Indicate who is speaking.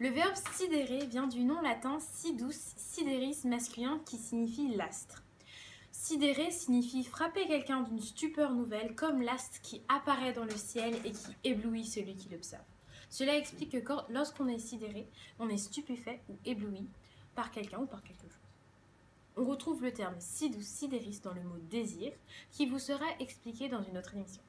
Speaker 1: Le verbe sidérer vient du nom latin sidus, sideris masculin qui signifie l'astre. Sidérer signifie frapper quelqu'un d'une stupeur nouvelle comme l'astre qui apparaît dans le ciel et qui éblouit celui qui l'observe. Cela explique que lorsqu'on est sidéré, on est stupéfait ou ébloui par quelqu'un ou par quelque chose. On retrouve le terme sidus sideris dans le mot désir qui vous sera expliqué dans une autre émission.